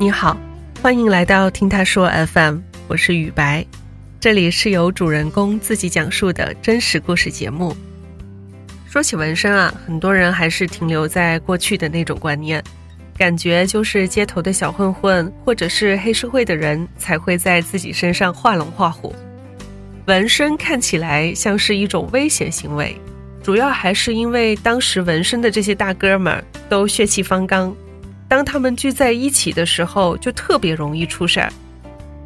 你好，欢迎来到听他说 FM，我是雨白，这里是由主人公自己讲述的真实故事节目。说起纹身啊，很多人还是停留在过去的那种观念，感觉就是街头的小混混或者是黑社会的人才会在自己身上画龙画虎。纹身看起来像是一种危险行为，主要还是因为当时纹身的这些大哥们都血气方刚，当他们聚在一起的时候就特别容易出事儿。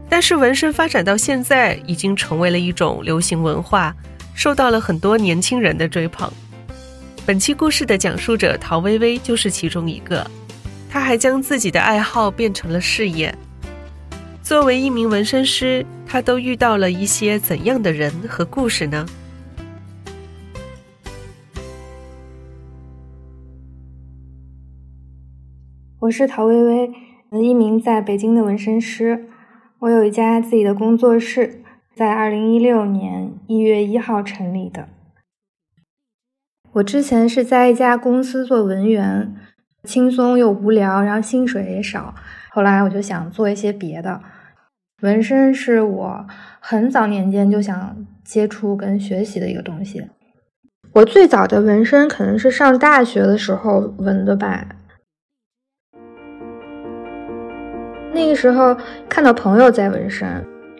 但是纹身发展到现在，已经成为了一种流行文化，受到了很多年轻人的追捧。本期故事的讲述者陶薇薇就是其中一个，她还将自己的爱好变成了事业。作为一名纹身师，她都遇到了一些怎样的人和故事呢？是陶薇薇，一名在北京的纹身师。我有一家自己的工作室，在二零一六年一月一号成立的。我之前是在一家公司做文员，轻松又无聊，然后薪水也少。后来我就想做一些别的。纹身是我很早年间就想接触跟学习的一个东西。我最早的纹身可能是上大学的时候纹的吧。那个时候看到朋友在纹身，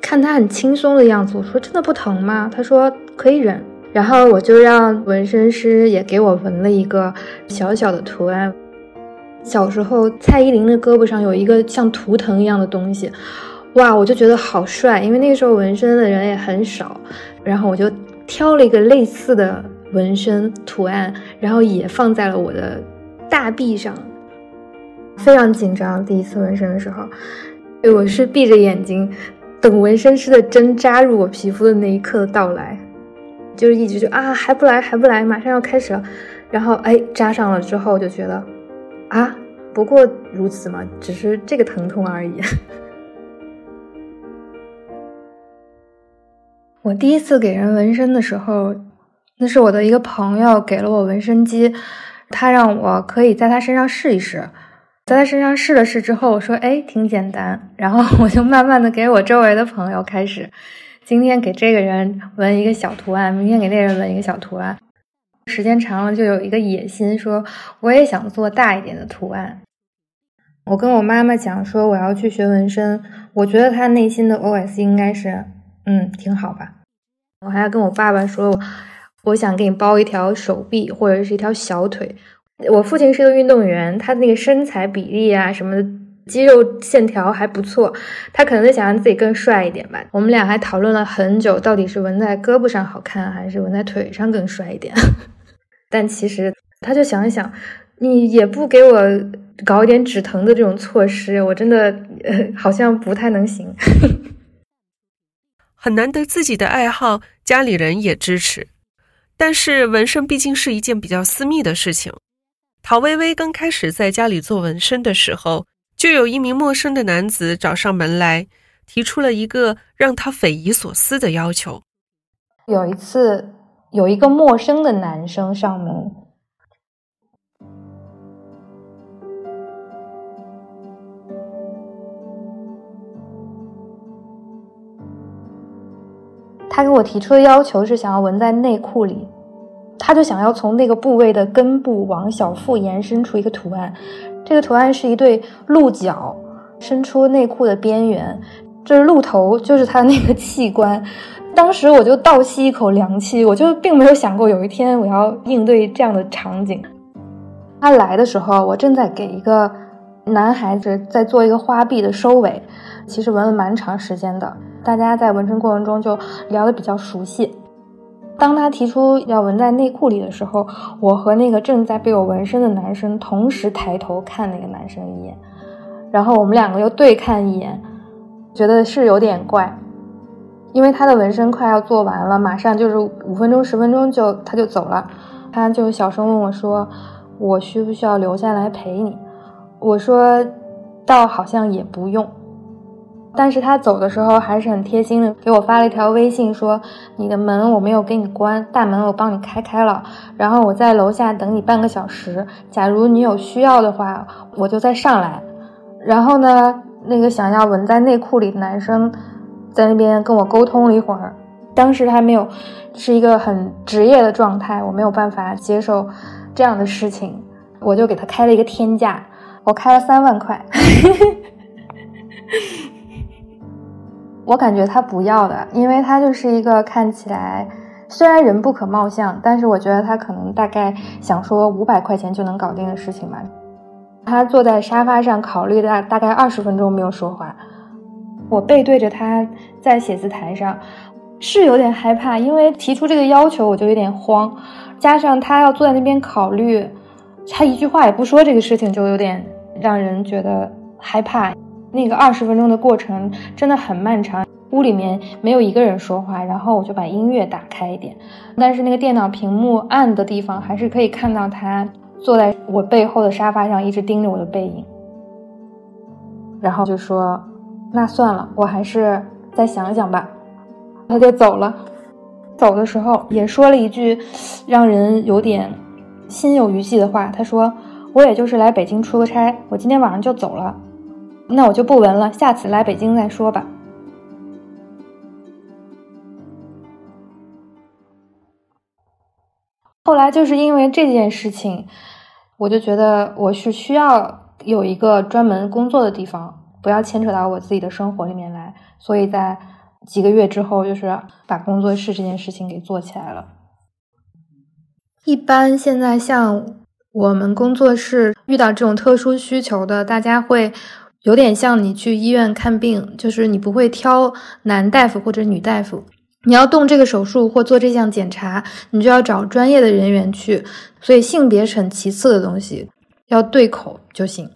看他很轻松的样子，我说真的不疼吗？他说可以忍。然后我就让纹身师也给我纹了一个小小的图案。小时候，蔡依林的胳膊上有一个像图腾一样的东西，哇，我就觉得好帅。因为那个时候纹身的人也很少，然后我就挑了一个类似的纹身图案，然后也放在了我的大臂上。非常紧张，第一次纹身的时候，我是闭着眼睛等纹身师的针扎入我皮肤的那一刻到来。就是一直就啊还不来还不来，马上要开始了，然后哎扎上了之后就觉得啊不过如此嘛，只是这个疼痛而已。我第一次给人纹身的时候，那是我的一个朋友给了我纹身机，他让我可以在他身上试一试，在他身上试了试之后，我说哎挺简单，然后 我就慢慢的给我周围的朋友开始。今天给这个人纹一个小图案，明天给那人纹一个小图案，时间长了就有一个野心，说我也想做大一点的图案。我跟我妈妈讲说我要去学纹身，我觉得她内心的 OS 应该是，嗯，挺好吧。我还要跟我爸爸说，我想给你包一条手臂或者是一条小腿。我父亲是个运动员，他那个身材比例啊什么的。肌肉线条还不错，他可能想让自己更帅一点吧。我们俩还讨论了很久，到底是纹在胳膊上好看，还是纹在腿上更帅一点。但其实他就想一想，你也不给我搞一点止疼的这种措施，我真的好像不太能行。很难得自己的爱好家里人也支持，但是纹身毕竟是一件比较私密的事情。陶薇薇刚开始在家里做纹身的时候。就有一名陌生的男子找上门来，提出了一个让他匪夷所思的要求。有一次，有一个陌生的男生上门，他给我提出的要求是想要纹在内裤里，他就想要从那个部位的根部往小腹延伸出一个图案。这个图案是一对鹿角伸出内裤的边缘，这是鹿头，就是他的那个器官。当时我就倒吸一口凉气，我就并没有想过有一天我要应对这样的场景。他来的时候，我正在给一个男孩子在做一个花臂的收尾，其实纹了蛮长时间的，大家在纹身过程中就聊得比较熟悉。当他提出要纹在内裤里的时候，我和那个正在被我纹身的男生同时抬头看那个男生一眼，然后我们两个又对看一眼，觉得是有点怪，因为他的纹身快要做完了，马上就是五分钟、十分钟就他就走了，他就小声问我说：“我需不需要留下来陪你？”我说：“倒好像也不用。”但是他走的时候还是很贴心的，给我发了一条微信，说你的门我没有给你关，大门我帮你开开了，然后我在楼下等你半个小时，假如你有需要的话，我就再上来。然后呢，那个想要纹在内裤里的男生在那边跟我沟通了一会儿。当时还没有是一个很职业的状态，我没有办法接受这样的事情，我就给他开了一个天价，我开了三万块。我感觉他不要的，因为他就是一个看起来虽然人不可貌相，但是我觉得他可能大概想说五百块钱就能搞定的事情吧。他坐在沙发上考虑大大概二十分钟没有说话，我背对着他在写字台上，是有点害怕，因为提出这个要求我就有点慌，加上他要坐在那边考虑，他一句话也不说这个事情就有点让人觉得害怕。那个二十分钟的过程真的很漫长，屋里面没有一个人说话，然后我就把音乐打开一点，但是那个电脑屏幕暗的地方还是可以看到他坐在我背后的沙发上，一直盯着我的背影，然后就说：“那算了，我还是再想想吧。”他就走了，走的时候也说了一句让人有点心有余悸的话，他说：“我也就是来北京出个差，我今天晚上就走了。”那我就不纹了，下次来北京再说吧。后来就是因为这件事情，我就觉得我是需要有一个专门工作的地方，不要牵扯到我自己的生活里面来。所以在几个月之后，就是把工作室这件事情给做起来了。一般现在像我们工作室遇到这种特殊需求的，大家会。有点像你去医院看病，就是你不会挑男大夫或者女大夫，你要动这个手术或做这项检查，你就要找专业的人员去。所以性别是很其次的东西，要对口就行。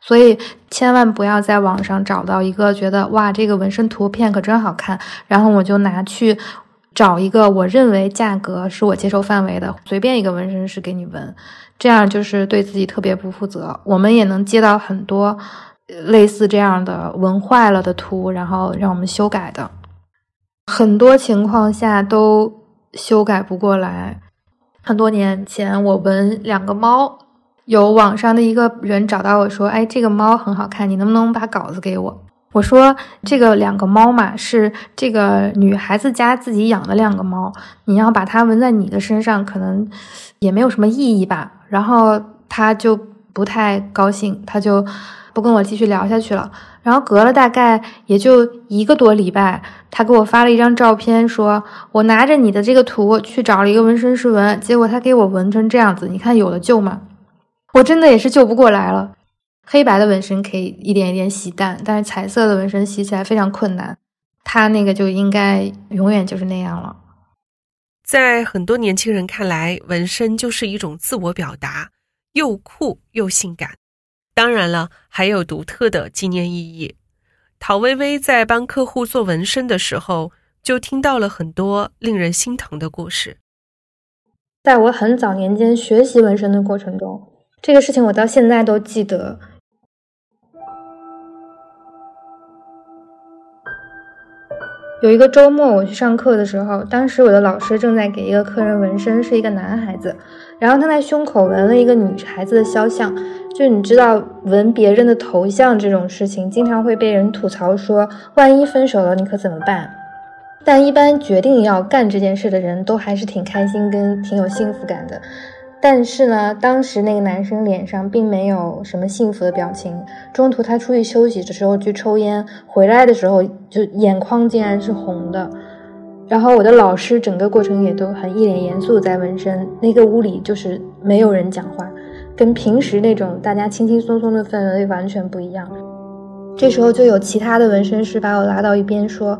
所以千万不要在网上找到一个觉得哇这个纹身图片可真好看，然后我就拿去找一个我认为价格是我接受范围的随便一个纹身师给你纹，这样就是对自己特别不负责。我们也能接到很多。类似这样的纹坏了的图，然后让我们修改的，很多情况下都修改不过来。很多年前，我纹两个猫，有网上的一个人找到我说：“哎，这个猫很好看，你能不能把稿子给我？”我说：“这个两个猫嘛，是这个女孩子家自己养的两个猫，你要把它纹在你的身上，可能也没有什么意义吧。”然后他就不太高兴，他就。不跟我继续聊下去了，然后隔了大概也就一个多礼拜，他给我发了一张照片，说我拿着你的这个图去找了一个纹身师纹，结果他给我纹成这样子，你看有了救吗？我真的也是救不过来了。黑白的纹身可以一点一点洗淡，但是彩色的纹身洗起来非常困难，他那个就应该永远就是那样了。在很多年轻人看来，纹身就是一种自我表达，又酷又性感。当然了，还有独特的纪念意义。陶薇薇在帮客户做纹身的时候，就听到了很多令人心疼的故事。在我很早年间学习纹身的过程中，这个事情我到现在都记得。有一个周末，我去上课的时候，当时我的老师正在给一个客人纹身，是一个男孩子，然后他在胸口纹了一个女孩子的肖像。就你知道，纹别人的头像这种事情，经常会被人吐槽说，万一分手了，你可怎么办？但一般决定要干这件事的人都还是挺开心跟挺有幸福感的。但是呢，当时那个男生脸上并没有什么幸福的表情。中途他出去休息的时候去抽烟，回来的时候就眼眶竟然是红的。然后我的老师整个过程也都很一脸严肃在纹身。那个屋里就是没有人讲话，跟平时那种大家轻轻松松的氛围完全不一样。这时候就有其他的纹身师把我拉到一边说，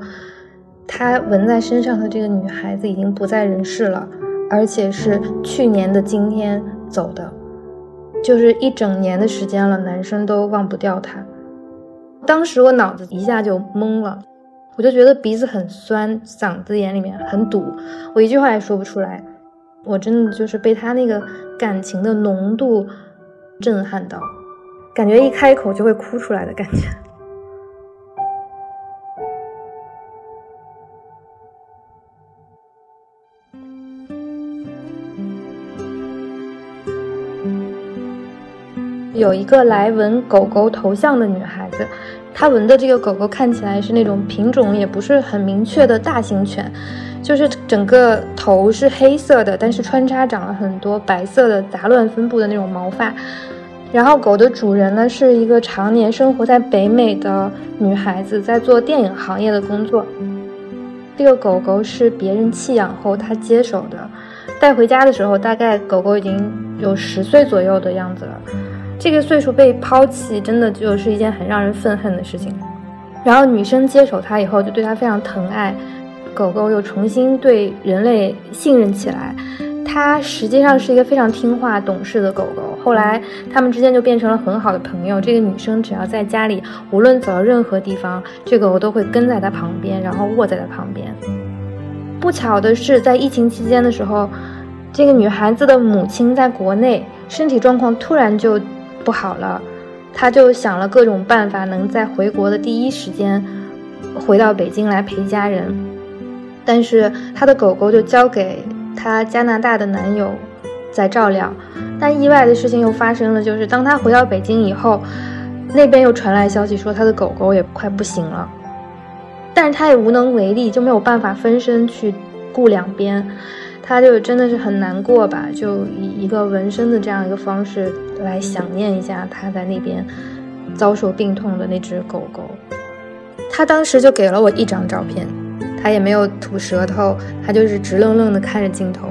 他纹在身上的这个女孩子已经不在人世了。而且是去年的今天走的，就是一整年的时间了，男生都忘不掉他。当时我脑子一下就懵了，我就觉得鼻子很酸，嗓子眼里面很堵，我一句话也说不出来。我真的就是被他那个感情的浓度震撼到，感觉一开口就会哭出来的感觉。有一个来纹狗狗头像的女孩子，她纹的这个狗狗看起来是那种品种也不是很明确的大型犬，就是整个头是黑色的，但是穿插长了很多白色的杂乱分布的那种毛发。然后狗的主人呢是一个常年生活在北美的女孩子，在做电影行业的工作。这个狗狗是别人弃养后她接手的，带回家的时候大概狗狗已经有十岁左右的样子了。这个岁数被抛弃，真的就是一件很让人愤恨的事情。然后女生接手它以后，就对它非常疼爱，狗狗又重新对人类信任起来。它实际上是一个非常听话懂事的狗狗。后来他们之间就变成了很好的朋友。这个女生只要在家里，无论走到任何地方，这狗狗都会跟在它旁边，然后卧在它旁边。不巧的是，在疫情期间的时候，这个女孩子的母亲在国内身体状况突然就不好了，她就想了各种办法，能在回国的第一时间回到北京来陪家人。但是她的狗狗就交给。她加拿大的男友在照料，但意外的事情又发生了，就是当她回到北京以后，那边又传来消息说她的狗狗也快不行了，但是她也无能为力，就没有办法分身去顾两边，他就真的是很难过吧，就以一个纹身的这样一个方式来想念一下他在那边遭受病痛的那只狗狗，他当时就给了我一张照片。他也没有吐舌头，他就是直愣愣的看着镜头，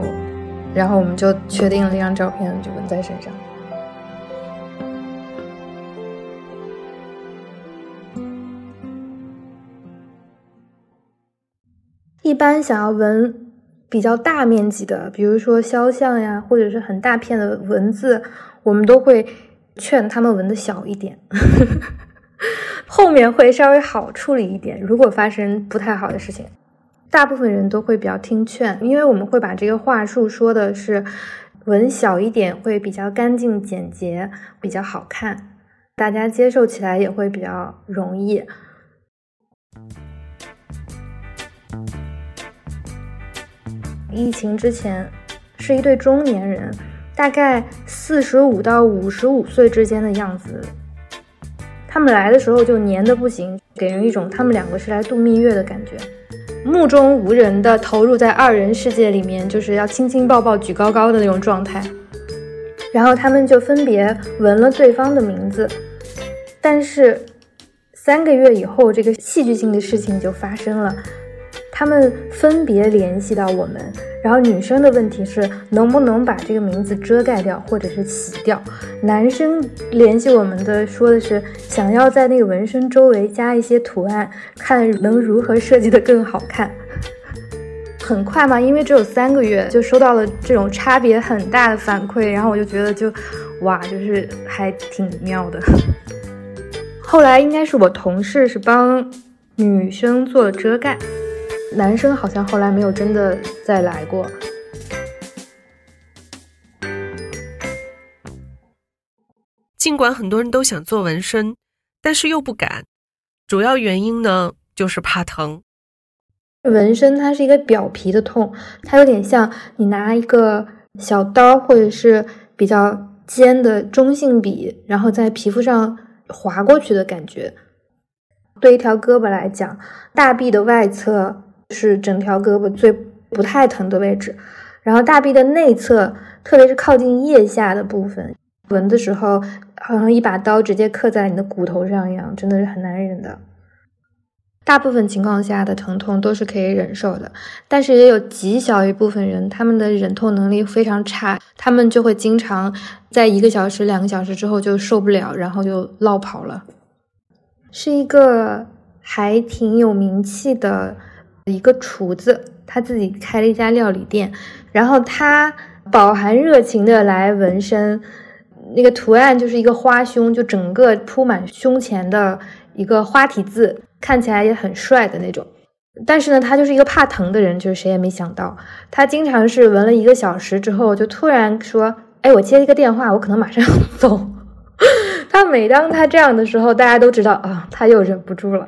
然后我们就确定了这张照片就纹在身上。一般想要纹比较大面积的，比如说肖像呀，或者是很大片的文字，我们都会劝他们纹的小一点，后面会稍微好处理一点。如果发生不太好的事情。大部分人都会比较听劝，因为我们会把这个话术说的是纹小一点会比较干净简洁，比较好看，大家接受起来也会比较容易。疫情之前是一对中年人，大概四十五到五十五岁之间的样子。他们来的时候就黏的不行，给人一种他们两个是来度蜜月的感觉。目中无人的投入在二人世界里面，就是要亲亲抱抱举高高的那种状态。然后他们就分别纹了对方的名字，但是三个月以后，这个戏剧性的事情就发生了。他们分别联系到我们，然后女生的问题是能不能把这个名字遮盖掉，或者是洗掉。男生联系我们的说的是想要在那个纹身周围加一些图案，看能如何设计的更好看。很快嘛，因为只有三个月，就收到了这种差别很大的反馈，然后我就觉得就哇，就是还挺妙的。后来应该是我同事是帮女生做了遮盖。男生好像后来没有真的再来过。尽管很多人都想做纹身，但是又不敢，主要原因呢就是怕疼。纹身它是一个表皮的痛，它有点像你拿一个小刀或者是比较尖的中性笔，然后在皮肤上划过去的感觉。对一条胳膊来讲，大臂的外侧。是整条胳膊最不太疼的位置，然后大臂的内侧，特别是靠近腋下的部分，纹的时候好像一把刀直接刻在你的骨头上一样，真的是很难忍的。大部分情况下的疼痛都是可以忍受的，但是也有极小一部分人，他们的忍痛能力非常差，他们就会经常在一个小时、两个小时之后就受不了，然后就落跑了。是一个还挺有名气的。一个厨子，他自己开了一家料理店，然后他饱含热情的来纹身，那个图案就是一个花胸，就整个铺满胸前的一个花体字，看起来也很帅的那种。但是呢，他就是一个怕疼的人，就是谁也没想到，他经常是纹了一个小时之后，就突然说：“哎，我接一个电话，我可能马上要走。” 他每当他这样的时候，大家都知道啊，他又忍不住了。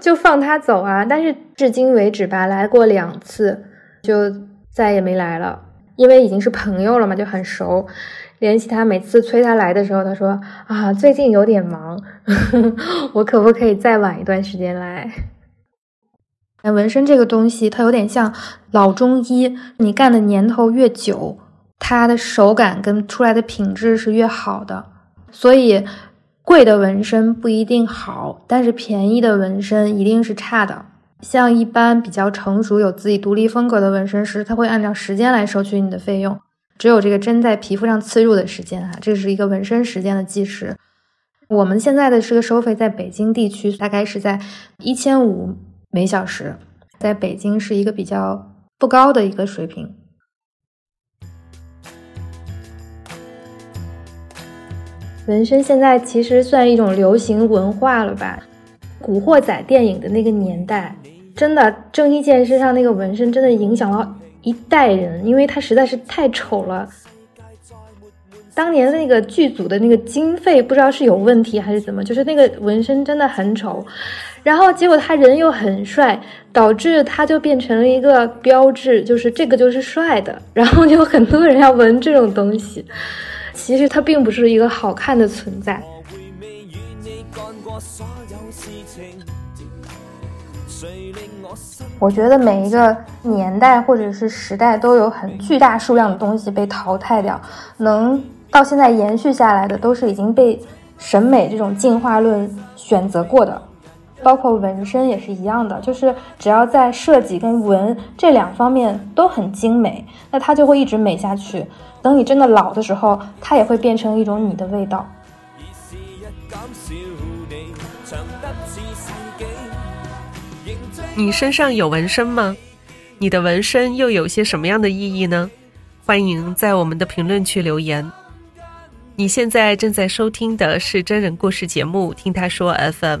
就放他走啊！但是至今为止吧，来过两次，就再也没来了。因为已经是朋友了嘛，就很熟。联系他，每次催他来的时候，他说啊，最近有点忙，我可不可以再晚一段时间来？纹身这个东西，它有点像老中医，你干的年头越久，它的手感跟出来的品质是越好的。所以，贵的纹身不一定好，但是便宜的纹身一定是差的。像一般比较成熟、有自己独立风格的纹身师，他会按照时间来收取你的费用。只有这个针在皮肤上刺入的时间啊，这是一个纹身时间的计时。我们现在的这个收费，在北京地区大概是在一千五每小时，在北京是一个比较不高的一个水平。纹身现在其实算一种流行文化了吧？古惑仔电影的那个年代，真的郑伊健身上那个纹身真的影响了。一代人，因为他实在是太丑了。当年那个剧组的那个经费不知道是有问题还是怎么，就是那个纹身真的很丑。然后结果他人又很帅，导致他就变成了一个标志，就是这个就是帅的。然后就很多人要纹这种东西，其实它并不是一个好看的存在。我觉得每一个年代或者是时代都有很巨大数量的东西被淘汰掉，能到现在延续下来的都是已经被审美这种进化论选择过的，包括纹身也是一样的，就是只要在设计跟纹这两方面都很精美，那它就会一直美下去。等你真的老的时候，它也会变成一种你的味道。你身上有纹身吗？你的纹身又有些什么样的意义呢？欢迎在我们的评论区留言。你现在正在收听的是真人故事节目《听他说 FM》，